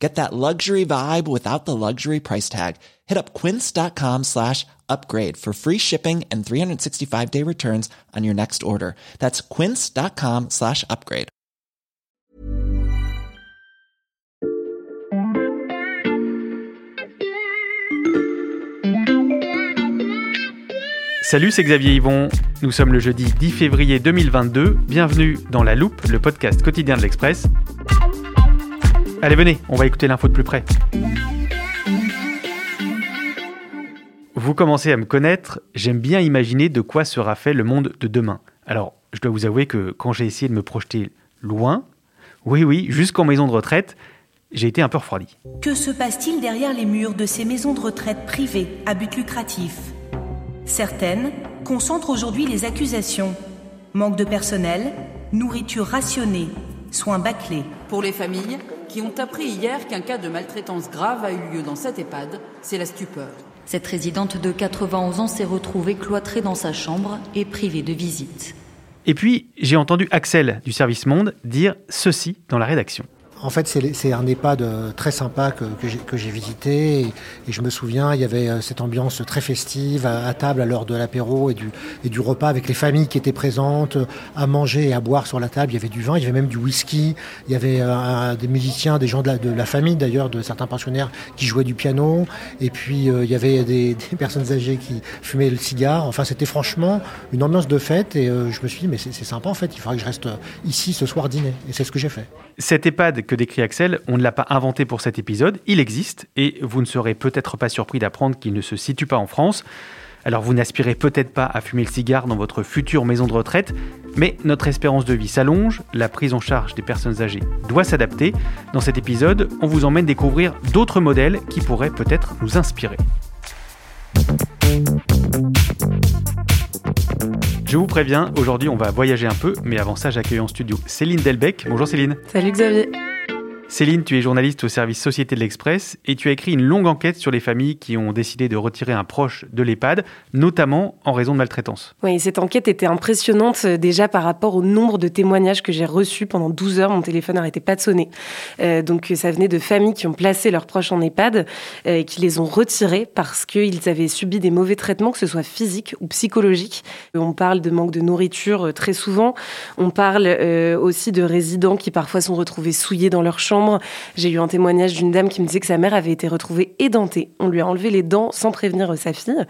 Get that luxury vibe without the luxury price tag. Hit up quince.com slash upgrade for free shipping and 365 day returns on your next order. That's quince.com slash upgrade. Salut, c'est Xavier Yvon. Nous sommes le jeudi 10 février 2022. Bienvenue dans La Loupe, le podcast quotidien de l'Express. Allez, venez, on va écouter l'info de plus près. Vous commencez à me connaître, j'aime bien imaginer de quoi sera fait le monde de demain. Alors, je dois vous avouer que quand j'ai essayé de me projeter loin, oui oui, jusqu'en maison de retraite, j'ai été un peu refroidi. Que se passe-t-il derrière les murs de ces maisons de retraite privées à but lucratif? Certaines concentrent aujourd'hui les accusations. Manque de personnel, nourriture rationnée, soins bâclés. Pour les familles? Qui ont appris hier qu'un cas de maltraitance grave a eu lieu dans cette EHPAD, c'est la stupeur. Cette résidente de 91 ans s'est retrouvée cloîtrée dans sa chambre et privée de visite. Et puis, j'ai entendu Axel du service Monde dire ceci dans la rédaction. En fait, c'est un EHPAD euh, très sympa que, j'ai visité. Et, je me souviens, il y avait euh, cette ambiance très festive à, table à l'heure de l'apéro et du, repas avec les familles qui étaient présentes, à manger et à boire sur la table. Il y avait du vin, il y avait même du whisky. Il y avait euh, des musiciens, des gens de la, famille d'ailleurs, de certains pensionnaires qui jouaient du piano. Et puis, il y avait des, personnes âgées qui fumaient le cigare. Enfin, c'était franchement une ambiance de fête. Et je me suis dit, mais c'est sympa en fait, il faudrait que je reste ici ce soir dîner. Et c'est ce que j'ai fait. Cet EHPAD que décrit Axel, on ne l'a pas inventé pour cet épisode, il existe, et vous ne serez peut-être pas surpris d'apprendre qu'il ne se situe pas en France. Alors vous n'aspirez peut-être pas à fumer le cigare dans votre future maison de retraite, mais notre espérance de vie s'allonge, la prise en charge des personnes âgées doit s'adapter. Dans cet épisode, on vous emmène découvrir d'autres modèles qui pourraient peut-être nous inspirer. Je vous préviens, aujourd'hui on va voyager un peu, mais avant ça j'accueille en studio Céline Delbecq. Bonjour Céline. Salut Xavier. Céline, tu es journaliste au service Société de l'Express et tu as écrit une longue enquête sur les familles qui ont décidé de retirer un proche de l'EHPAD, notamment en raison de maltraitance. Oui, cette enquête était impressionnante euh, déjà par rapport au nombre de témoignages que j'ai reçus pendant 12 heures. Mon téléphone n'arrêtait pas de sonner. Euh, donc ça venait de familles qui ont placé leurs proches en EHPAD euh, et qui les ont retirés parce qu'ils avaient subi des mauvais traitements, que ce soit physiques ou psychologiques. On parle de manque de nourriture très souvent. On parle aussi de résidents qui parfois sont retrouvés souillés dans leur chambre j'ai eu un témoignage d'une dame qui me disait que sa mère avait été retrouvée édentée. On lui a enlevé les dents sans prévenir sa fille.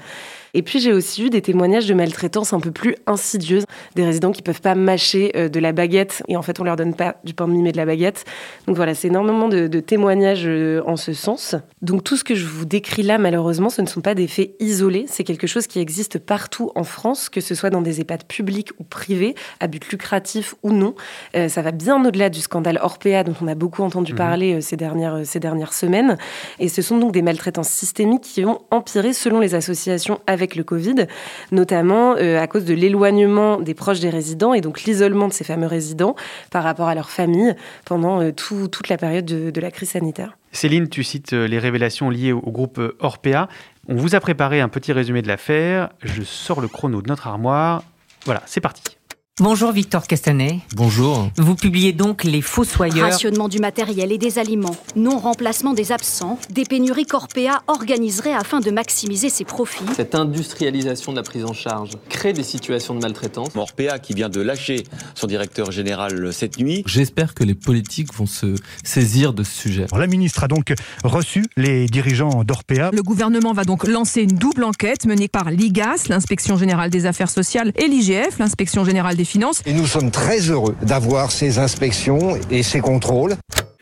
Et puis j'ai aussi eu des témoignages de maltraitance un peu plus insidieuse, des résidents qui peuvent pas mâcher euh, de la baguette et en fait on leur donne pas du pain de mie mais de la baguette. Donc voilà, c'est énormément de, témoignages euh, en ce sens. Donc tout ce que je vous décris là, malheureusement, ce ne sont pas des faits isolés, c'est quelque chose qui existe partout en France, que ce soit dans des EHPAD publics ou privés, à but lucratif ou non. Euh, ça va bien au-delà du scandale Orpea dont on a beaucoup entendu mhm. parler ces, dernières, ces dernières semaines. Et ce sont donc des maltraitances systémiques qui ont empiré selon les associations avec le Covid, notamment euh, à cause de l'éloignement des proches des résidents et donc l'isolement de ces fameux résidents par rapport à leur famille pendant euh, toute la période de, la crise sanitaire. Céline, tu cites euh, les révélations liées au groupe Orpea. On vous a préparé un petit résumé de l'affaire. Je sors le chrono de notre armoire. Voilà, c'est parti. Bonjour Victor Castanet. Bonjour. Vous publiez donc Les Fossoyeurs. Rationnement du matériel et des aliments, non-remplacement des absents, des pénuries qu'Orpea organiserait afin de maximiser ses profits. Cette industrialisation de la prise en charge crée des situations de maltraitance. Orpea qui vient de lâcher son directeur général cette nuit. J'espère que les politiques vont se saisir de ce sujet. La ministre a donc reçu les dirigeants d'Orpea. Le gouvernement va donc lancer une double enquête menée par l'IGAS, l'inspection générale des affaires sociales, et l'IGF, l'inspection générale des Et nous sommes très heureux d'avoir ces inspections et ces contrôles.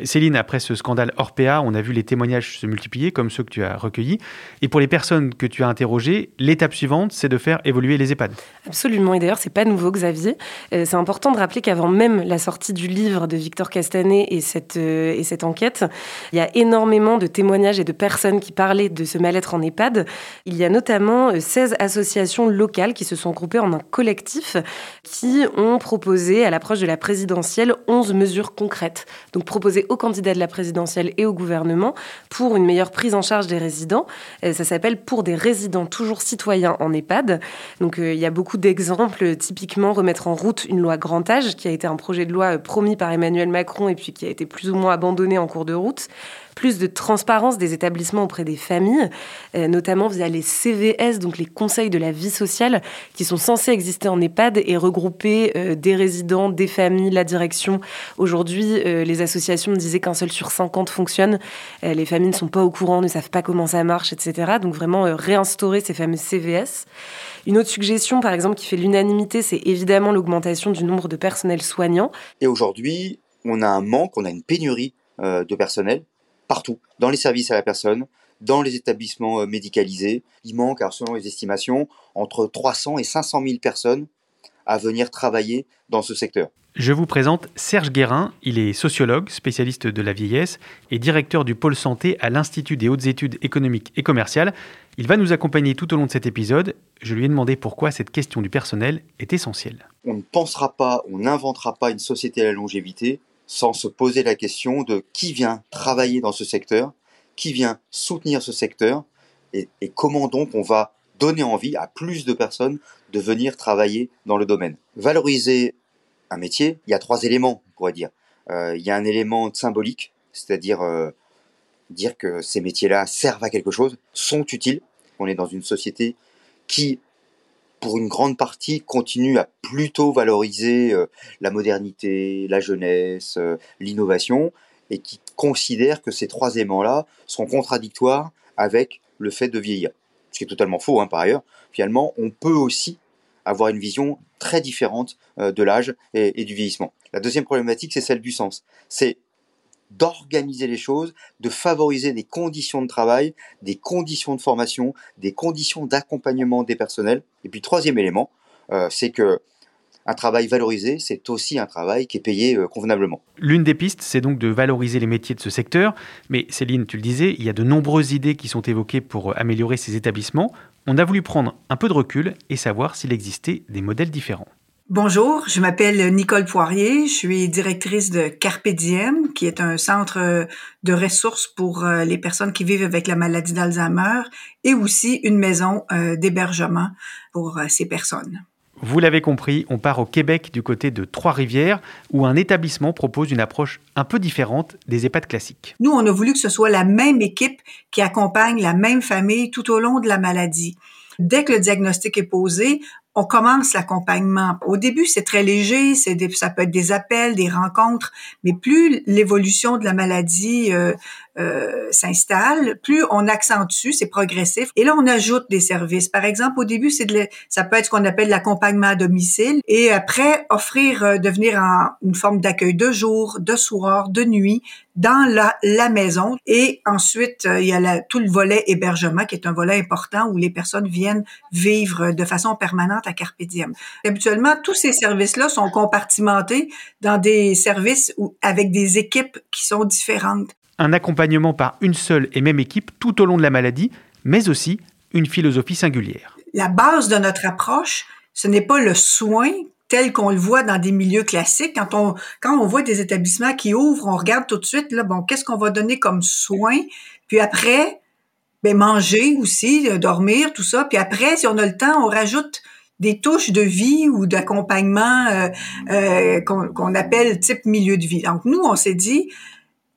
Céline, après ce scandale Orpea, on a vu les témoignages se multiplier, comme ceux que tu as recueillis. Et pour les personnes que tu as interrogées, l'étape suivante, c'est de faire évoluer les EHPAD. Absolument. Et d'ailleurs, c'est pas nouveau, Xavier. Euh, c'est important de rappeler qu'avant même la sortie du livre de Victor Castanet et cette, euh, et cette enquête, il y a énormément de témoignages et de personnes qui parlaient de ce mal-être en EHPAD. Il y a notamment 16 euh, associations locales qui se sont groupées en un collectif qui ont proposé, à l'approche de la présidentielle, 11 mesures concrètes. Donc, proposées aux candidats de la présidentielle et au gouvernement pour une meilleure prise en charge des résidents. Euh, ça s'appelle Pour des résidents toujours citoyens en EHPAD. Donc euh, il y a beaucoup d'exemples, typiquement remettre en route une loi grand âge, qui a été un projet de loi euh, promis par Emmanuel Macron et puis qui a été plus ou moins abandonné en cours de route plus de transparence des établissements auprès des familles, euh, notamment via les CVS, donc les conseils de la vie sociale, qui sont censés exister en EHPAD et regrouper euh, des résidents, des familles, la direction. Aujourd'hui, euh, les associations disaient qu'un seul sur 50 fonctionne. les familles ne sont pas au courant, ne savent pas comment ça marche, etc. Donc vraiment réinstaurer ces fameux CVS. Une autre suggestion, par exemple, qui fait l'unanimité, c'est évidemment l'augmentation du nombre de personnels soignants. Et aujourd'hui, on a un manque, on a une pénurie de personnel partout, dans les services à la personne, dans les établissements euh, médicalisés. Il manque, alors selon les estimations, entre 300 et 500 000 personnes à venir travailler dans ce secteur. Je vous présente Serge Guérin. Il est sociologue, spécialiste de la vieillesse et directeur du pôle santé à l'Institut des hautes études économiques et commerciales. Il va nous accompagner tout au long de cet épisode. Je lui ai demandé pourquoi cette question du personnel est essentielle. On ne pensera pas, on n'inventera pas une société à la longévité sans se poser la question de qui vient travailler dans ce secteur, qui vient soutenir ce secteur, et, comment donc on va donner envie à plus de personnes de venir travailler dans le domaine. Valoriser un métier, il y a trois éléments, on pourrait dire. Euh, il y a un élément symbolique, c'est-à-dire euh, dire que ces métiers-là servent à quelque chose, sont utiles. On est dans une société qui pour une grande partie, continue à plutôt valoriser euh, la modernité, la jeunesse, euh, l'innovation, et qui considère que ces trois éléments-là sont contradictoires avec le fait de vieillir. Ce qui est totalement faux, hein, par ailleurs. Finalement, on peut aussi avoir une vision très différente euh, de l'âge et, du vieillissement. La deuxième problématique, c'est celle du sens. D'organiser les choses, de favoriser des conditions de travail, des conditions de formation, des conditions d'accompagnement des personnels. Et puis troisième élément, euh, c'est que un travail valorisé, c'est aussi un travail qui est payé euh, convenablement. L'une des pistes, c'est donc de valoriser les métiers de ce secteur. Mais Céline, tu le disais, il y a de nombreuses idées qui sont évoquées pour euh, améliorer ces établissements. On a voulu prendre un peu de recul et savoir s'il existait des modèles différents. Bonjour, je m'appelle Nicole Poirier, je suis directrice de Carpe Diem, qui est un centre de ressources pour euh, les personnes qui vivent avec la maladie d'Alzheimer et aussi une maison euh, d'hébergement pour euh, ces personnes. Vous l'avez compris, on part au Québec du côté de Trois-Rivières, où un établissement propose une approche un peu différente des EHPAD classiques. Nous, on a voulu que ce soit la même équipe qui accompagne la même famille tout au long de la maladie. Dès que le diagnostic est posé, on commence l'accompagnement. Au début, c'est très léger, c'est ça peut être des appels, des rencontres, mais plus l'évolution de la maladie euh, euh, s'installe, plus on accentue, c'est progressif. Et là, on ajoute des services. Par exemple, au début, c'est de ça peut être ce qu'on appelle l'accompagnement à domicile, et après offrir, euh, devenir en une forme d'accueil de jour, de soir, de nuit dans la, la maison. Et ensuite, euh, il y a la, tout le volet hébergement qui est un volet important où les personnes viennent vivre de façon permanente à Carpe Habituellement, tous ces services-là sont compartimentés dans des services avec des équipes qui sont différentes. Un accompagnement par une seule et même équipe tout au long de la maladie, mais aussi une philosophie singulière. La base de notre approche, ce n'est pas le soin tel qu'on le voit dans des milieux classiques. Quand on, quand on voit des établissements qui ouvrent, on regarde tout de suite, là, bon, qu'est-ce qu'on va donner comme soin? Puis après, ben, manger aussi, euh, dormir, tout ça. Puis après, si on a le temps, on rajoute des touches de vie ou d'accompagnement euh, euh, qu'on appelle type milieu de vie. Donc nous, on s'est dit,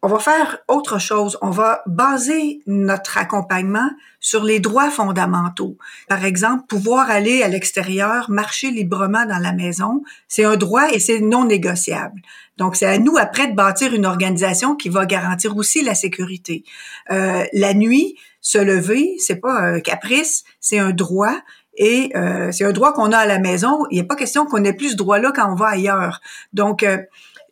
on va faire autre chose. On va baser notre accompagnement sur les droits fondamentaux. Par exemple, pouvoir aller à l'extérieur, marcher librement dans la maison, c'est un droit et c'est non négociable. Donc, c'est à nous après de bâtir une organisation qui va garantir aussi la sécurité. Euh, la nuit, se lever, c'est pas un caprice, c'est un droit Et euh, c'est un droit qu'on a à la maison. Il a pas question qu'on ait plus ce droit-là quand on va ailleurs. Donc, euh,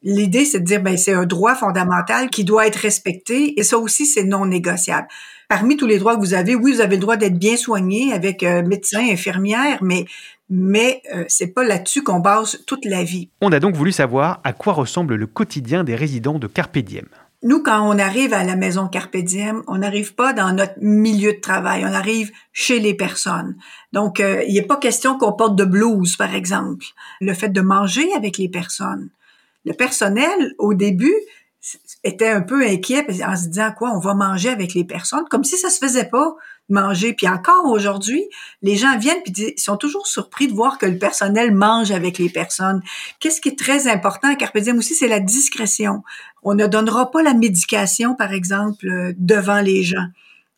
l'idée, c'est de dire, ben, c'est un droit fondamental qui doit être respecté. Et ça aussi, c'est non négociable. Parmi tous les droits que vous avez, oui, vous avez le droit d'être bien soigné avec euh, médecin, infirmière, mais mais euh, c'est pas là-dessus qu'on base toute la vie. On a donc voulu savoir à quoi ressemble le quotidien des résidents de Carpe Diem. Nous, quand on arrive à la maison Carpe Diem, on n'arrive pas dans notre milieu de travail, on arrive chez les personnes. Donc, euh, il n'est pas question qu'on porte de blouse, par exemple. Le fait de manger avec les personnes. Le personnel, au début, était un peu inquiet en se disant quoi, on va manger avec les personnes, comme si ça se faisait pas manger. Puis encore aujourd'hui, les gens viennent puis ils sont toujours surpris de voir que le personnel mange avec les personnes. Qu'est-ce qui est très important à Carpe Diem aussi, c'est la discrétion. On ne donnera pas la médication, par exemple, euh, devant les gens.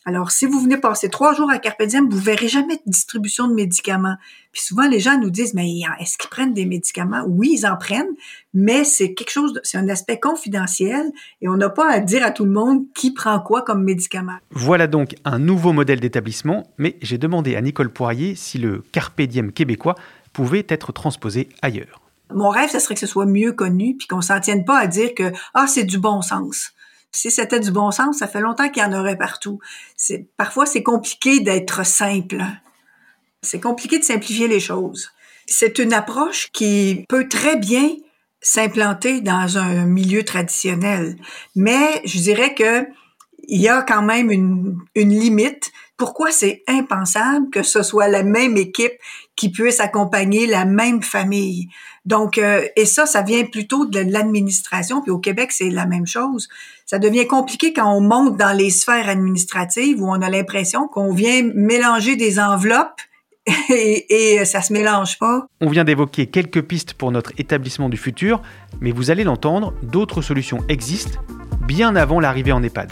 Alors, si vous venez passer trois jours à Carpe Diem, vous verrez jamais de distribution de médicaments. Puis souvent, les gens nous disent, mais est-ce qu'ils prennent des médicaments? Oui, ils en prennent, mais c'est quelque chose, c'est un aspect confidentiel et on n'a pas à dire à tout le monde qui prend quoi comme médicament. Voilà donc un nouveau modèle d'établissement, mais j'ai demandé à Nicole Poirier si le Carpe Diem québécois pouvait être transposé ailleurs. Mon rêve, ce serait que ce soit mieux connu, puis qu'on s'en tienne pas à dire que ah c'est du bon sens. Si c'était du bon sens, ça fait longtemps qu'il y en aurait partout. Parfois, c'est compliqué d'être simple. C'est compliqué de simplifier les choses. C'est une approche qui peut très bien s'implanter dans un milieu traditionnel. Mais je dirais que il y a quand même une, une limite. Pourquoi c'est impensable que ce soit la même équipe qui puisse accompagner la même famille? Donc, euh, et ça, ça vient plutôt de l'administration. Puis au Québec, c'est la même chose. Ça devient compliqué quand on monte dans les sphères administratives où on a l'impression qu'on vient mélanger des enveloppes et, et, ça se mélange pas. On vient d'évoquer quelques pistes pour notre établissement du futur, mais vous allez l'entendre, d'autres solutions existent bien avant l'arrivée en EHPAD.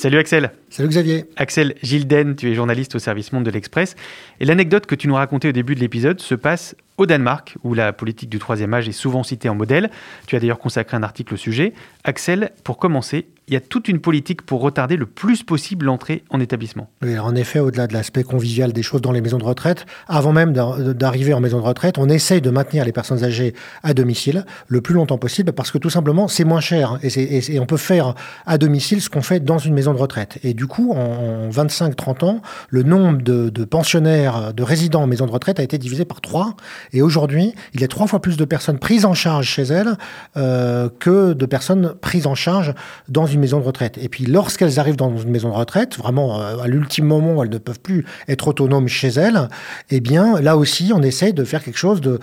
Salut Axel. Salut Xavier. Axel Gilden, tu es journaliste au service Monde de l'Express. Et l'anecdote que tu nous racontais au début de l'épisode se passe au Danemark, où la politique du troisième âge est souvent citée en modèle. Tu as d'ailleurs consacré un article au sujet. Axel, pour commencer, il y a toute une politique pour retarder le plus possible l'entrée en établissement. Oui, en effet, au-delà de l'aspect convivial des choses dans les maisons de retraite, avant même d'arriver en maison de retraite, on essaye de maintenir les personnes âgées à domicile le plus longtemps possible parce que tout simplement, c'est moins cher et, on peut faire à domicile ce qu'on fait dans une maison de retraite. Et du coup, en 25-30 ans, le nombre de, pensionnaires, de résidents en maison de retraite a été divisé par 3 et aujourd'hui, il y a trois fois plus de personnes prises en charge chez elles euh, que de personnes prises en charge dans une maison de retraite. Et puis, lorsqu'elles arrivent dans une maison de retraite, vraiment euh, à l'ultime moment où elles ne peuvent plus être autonomes chez elles, eh bien, là aussi, on essaye de faire quelque chose de,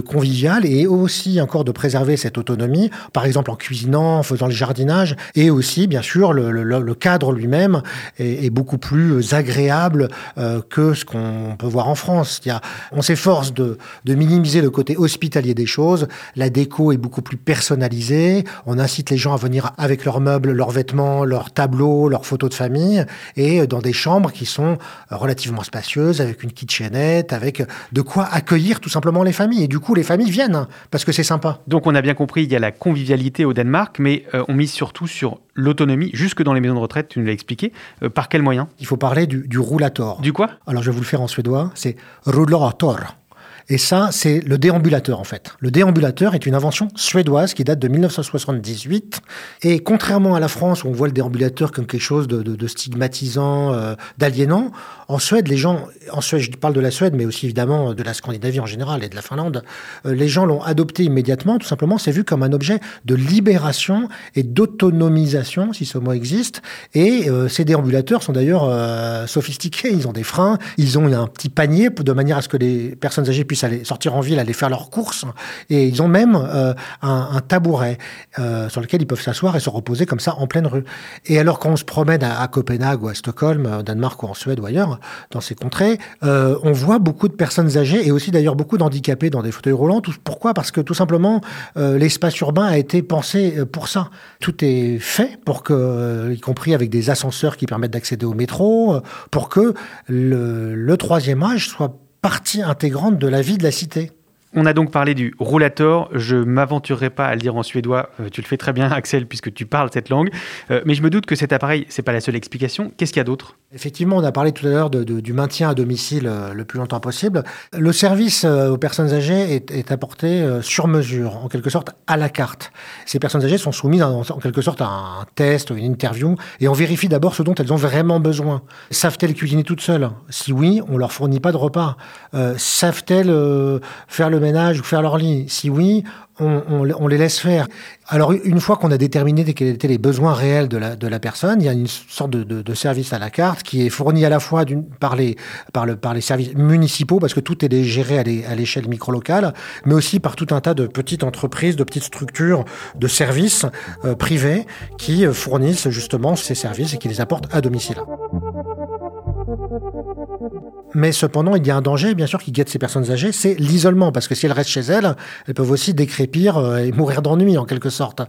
convivial et aussi encore de préserver cette autonomie, par exemple en cuisinant, en faisant le jardinage, et aussi, bien sûr, le cadre lui-même est, beaucoup plus agréable euh, que ce qu'on peut voir en France. Il y a, on s'efforce de, minimiser le côté hospitalier des choses. La déco est beaucoup plus personnalisée. On incite les gens à venir avec leurs meubles, leurs vêtements, leurs tableaux, leurs photos de famille, et dans des chambres qui sont relativement spacieuses, avec une kitchenette, avec de quoi accueillir tout simplement les familles. Et du coup, les familles viennent hein, parce que c'est sympa. Donc, on a bien compris, il y a la convivialité au Danemark, mais euh, on mise surtout sur l'autonomie, jusque dans les maisons de retraite, tu nous l'as expliqué. Euh, par quel moyen? Il faut parler du, du roulator. Du quoi? Alors, je vais vous le faire en suédois. C'est roulator. Et ça, c'est le déambulateur en fait. Le déambulateur est une invention suédoise qui date de 1978. Et contrairement à la France où on voit le déambulateur comme quelque chose de, stigmatisant, euh, d'aliénant, en Suède, les gens, en Suède, je parle de la Suède, mais aussi évidemment de la Scandinavie en général et de la Finlande, euh, les gens l'ont adopté immédiatement. Tout simplement, c'est vu comme un objet de libération et d'autonomisation, si ce mot existe. Et euh, ces déambulateurs sont d'ailleurs sophistiqués. Ils ont des freins, ils ont un petit panier de manière à ce que les personnes âgées puissent puissent aller sortir en ville, aller faire leurs courses. Et ils ont même un, un, tabouret sur lequel ils peuvent s'asseoir et se reposer comme ça en pleine rue. Et alors qu'on se promène à, Copenhague ou à Stockholm, au Danemark ou en Suède ou ailleurs, dans ces contrées, on voit beaucoup de personnes âgées et aussi d'ailleurs beaucoup d'handicapés dans des fauteuils roulants. Pourquoi? Parce que tout simplement, l'espace urbain a été pensé pour ça. Tout est fait pour que, y compris avec des ascenseurs qui permettent d'accéder au métro, pour que le troisième âge soit partie intégrante de la vie de la cité. On a donc parlé du roulator. Je m'aventurerai pas à le dire en suédois. Euh, tu le fais très bien, Axel, puisque tu parles cette langue. Euh, mais je me doute que cet appareil, c'est pas la seule explication. Qu'est-ce qu'il y a d'autre? Effectivement, on a parlé tout à l'heure du maintien à domicile euh, le plus longtemps possible. Le service aux personnes âgées est, apporté sur mesure, en quelque sorte à la carte. Ces personnes âgées sont soumises en, quelque sorte à un test une interview, et on vérifie d'abord ce dont elles ont vraiment besoin. Savent-elles cuisiner toutes seules? Si oui, on leur fournit pas de repas. Euh, Savent-elles euh, faire le ménage ou faire leur lit? Si oui, on, on, on, les laisse faire. Alors une fois qu'on a déterminé quels étaient les besoins réels de la, de la personne, il y a une sorte de, de, de, service à la carte qui est fourni à la fois par les, par, le, par les services municipaux, parce que tout est géré à l'échelle micro-locale, mais aussi par tout un tas de petites entreprises, de petites structures de services euh, privés qui fournissent justement ces services et qui les apportent à domicile. Mais cependant, il y a un danger, bien sûr, qui guette ces personnes âgées, c'est l'isolement, parce que si elles restent chez elles, elles peuvent aussi décrépir euh, et mourir d'ennui, en quelque sorte.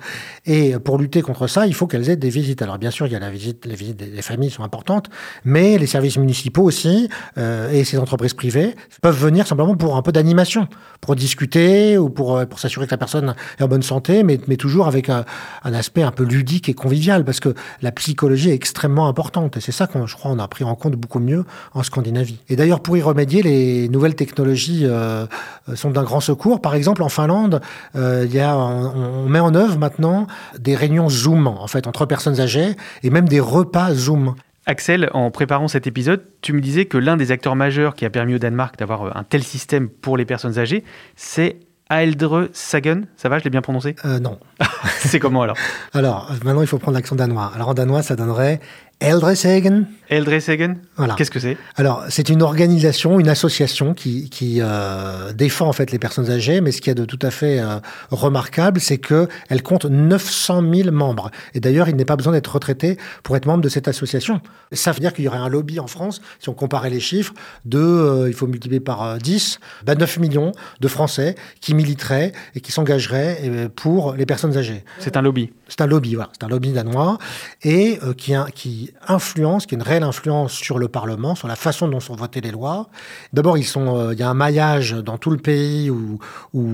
Et pour lutter contre ça, il faut qu'elles aient des visites. Alors, bien sûr, il y a la visite, les visites des familles sont importantes, mais les services municipaux aussi, euh, et ces entreprises privées, peuvent venir simplement pour un peu d'animation, pour discuter ou pour, euh, pour s'assurer que la personne est en bonne santé, mais, mais toujours avec un, un aspect un peu ludique et convivial, parce que la psychologie est extrêmement importante. Et c'est ça qu'on, je crois, on a pris en compte beaucoup mieux en Scandinavie. D'ailleurs, pour y remédier, les nouvelles technologies euh, sont d'un grand secours. Par exemple, en Finlande, euh, il y a, on, on, met en œuvre maintenant des réunions Zoom, en fait, entre personnes âgées, et même des repas Zoom. Axel, en préparant cet épisode, tu me disais que l'un des acteurs majeurs qui a permis au Danemark d'avoir un tel système pour les personnes âgées, c'est Aeldre Sagen, ça va, je l'ai bien prononcé? Euh, Non. c'est comment alors? Alors, maintenant il faut prendre l'accent danois. Alors en danois, ça donnerait Eldresegen. Eldresegen Voilà. Qu'est-ce que c'est? Alors, c'est une organisation, une association qui, qui euh, défend en fait les personnes âgées, mais ce qui est de tout à fait euh, remarquable, c'est que elle compte 900 000 membres. Et d'ailleurs, il n'est pas besoin d'être retraité pour être membre de cette association. Ça veut dire qu'il y aurait un lobby en France, si on comparait les chiffres, de, euh, il faut multiplier par 10, bah 9 millions de Français qui militeraient et qui s'engageraient pour les personnes âgées. C'est un lobby. C'est un lobby, voilà. C'est un lobby danois et euh, qui, qui influence, qui a une réelle influence sur le Parlement, sur la façon dont sont votées les lois. D'abord, euh, il y a un maillage dans tout le pays où, où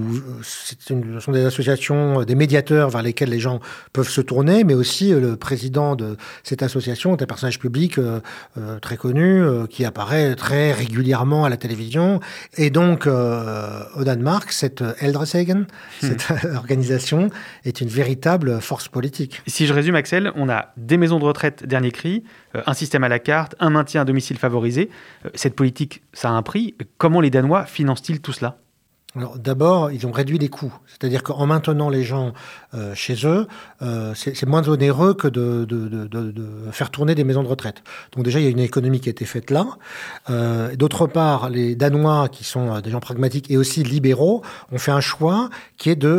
une, ce sont des associations, des médiateurs vers lesquels les gens peuvent se tourner, mais aussi euh, le président de cette association est un personnage public euh, euh, très connu qui apparaît très régulièrement à la télévision. Et donc, au Danemark, cette Eldresegen, cette hmm. organisation, est une véritable force Si je résume, Axel, on a des maisons de retraite dernier cri, un système à la carte, un maintien à domicile favorisé. Cette politique, ça a un prix. Comment les Danois financent-ils tout cela? Alors d'abord, ils ont réduit les coûts, c'est-à-dire qu'en maintenant les gens euh, chez eux, euh, c'est moins onéreux que de, faire tourner des maisons de retraite. Donc déjà, il y a une économie qui a été faite là. Euh, D'autre part, les Danois, qui sont des gens pragmatiques et aussi libéraux, ont fait un choix qui est de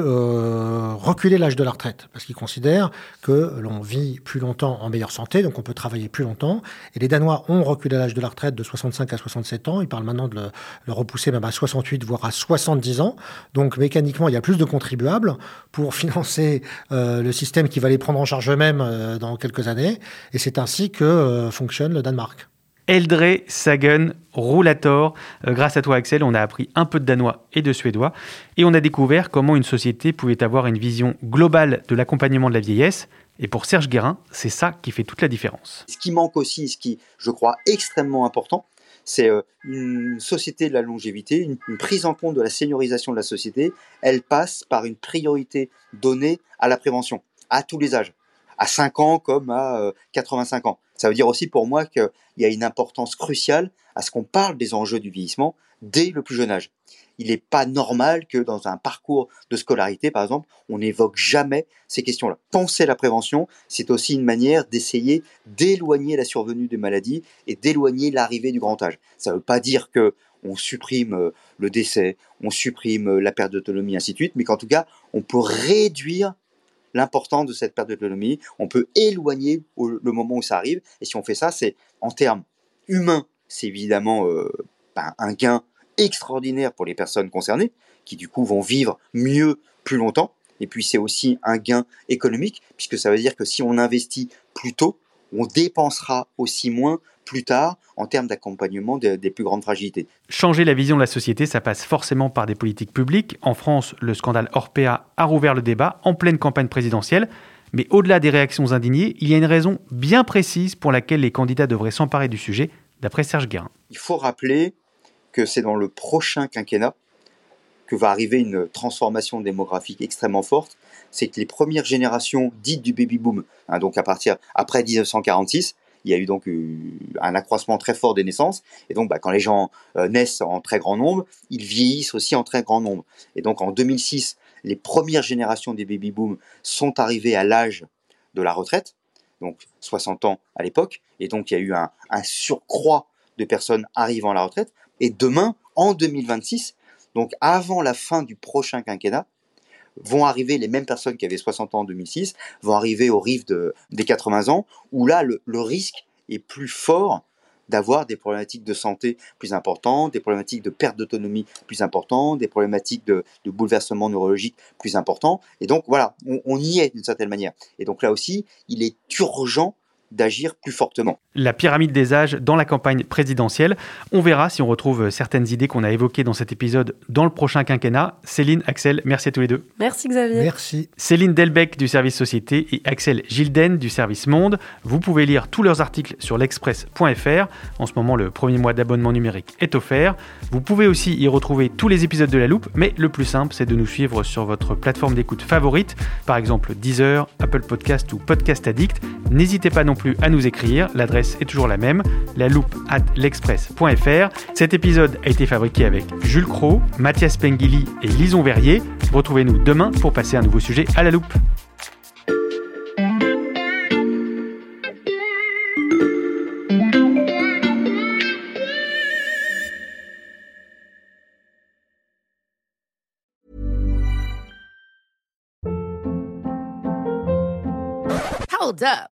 reculer l'âge de la retraite, parce qu'ils considèrent que l'on vit plus longtemps en meilleure santé, donc on peut travailler plus longtemps. Et les Danois ont reculé l'âge de la retraite de 65 à 67 ans. Ils parlent maintenant de le, le repousser même à 68, voire à 70 10 ans. Donc mécaniquement, il y a plus de contribuables pour financer euh, le système qui va les prendre en charge eux-mêmes euh, dans quelques années. Et c'est ainsi que euh, fonctionne le Danemark. Eldre Sagen Roulator. Euh, grâce à toi, Axel, on a appris un peu de danois et de suédois. Et on a découvert comment une société pouvait avoir une vision globale de l'accompagnement de la vieillesse. Et pour Serge Guérin, c'est ça qui fait toute la différence. Ce qui manque aussi, ce qui, je crois, extrêmement important, c'est euh, une société de la longévité, une, prise en compte de la seniorisation de la société. Elle passe par une priorité donnée à la prévention, à tous les âges, à 5 ans comme à euh, 85 ans. Ça veut dire aussi pour moi qu'il y a une importance cruciale à ce qu'on parle des enjeux du vieillissement dès le plus jeune âge. Il n'est pas normal que dans un parcours de scolarité, par exemple, on n'évoque jamais ces questions-là. Penser la prévention, c'est aussi une manière d'essayer d'éloigner la survenue des maladies et d'éloigner l'arrivée du grand âge. Ça ne veut pas dire que on supprime euh, le décès, on supprime euh, la perte d'autonomie, ainsi de suite, mais qu'en tout cas, on peut réduire l'importance de cette perte d'autonomie, on peut éloigner le moment où ça arrive, et si on fait ça, c'est en termes humains, c'est évidemment euh, ben, un gain extraordinaire pour les personnes concernées, qui du coup vont vivre mieux plus longtemps, et puis c'est aussi un gain économique, puisque ça veut dire que si on investit plus tôt, on dépensera aussi moins plus tard en termes d'accompagnement des, des plus grandes fragilités. Changer la vision de la société, ça passe forcément par des politiques publiques. En France, le scandale Orpea a rouvert le débat en pleine campagne présidentielle. Mais au-delà des réactions indignées, il y a une raison bien précise pour laquelle les candidats devraient s'emparer du sujet, d'après Serge Guérin. Il faut rappeler que c'est dans le prochain quinquennat que va arriver une transformation démographique extrêmement forte. C'est que les premières générations dites du baby boom, hein, donc à partir après 1946, il y a eu donc un accroissement très fort des naissances. Et donc, bah, quand les gens euh, naissent en très grand nombre, ils vieillissent aussi en très grand nombre. Et donc, en 2006, les premières générations des baby boom sont arrivées à l'âge de la retraite, donc 60 ans à l'époque. Et donc, il y a eu un surcroît de personnes arrivant à la retraite. Et demain, en 2026, donc avant la fin du prochain quinquennat, vont arriver les mêmes personnes qui avaient 60 ans en 2006, vont arriver au rive de, des 80 ans, où là, le, risque est plus fort d'avoir des problématiques de santé plus importantes, des problématiques de perte d'autonomie plus importantes, des problématiques de, de bouleversement neurologique plus importants. Et donc voilà, on, on y est d'une certaine manière. Et donc là aussi, il est urgent d'agir plus fortement. La pyramide des âges dans la campagne présidentielle. On verra si on retrouve certaines idées qu'on a évoquées dans cet épisode dans le prochain quinquennat. Céline, Axel, merci à tous les deux. Merci Xavier. Merci. Céline Delbecq du service Société et Axel Gilden du service Monde. Vous pouvez lire tous leurs articles sur l'express.fr. En ce moment, le premier mois d'abonnement numérique est offert. Vous pouvez aussi y retrouver tous les épisodes de La Loupe, mais le plus simple, c'est de nous suivre sur votre plateforme d'écoute favorite, par exemple Deezer, Apple Podcast ou Podcast Addict. N'hésitez pas non plus à nous écrire. L'adresse est toujours la même, la loupe at l'express.fr. Cet épisode a été fabriqué avec Jules Cro, Mathias Pengili et Lison Verrier. Retrouvez-nous demain pour passer un nouveau sujet à la loupe. Hold up.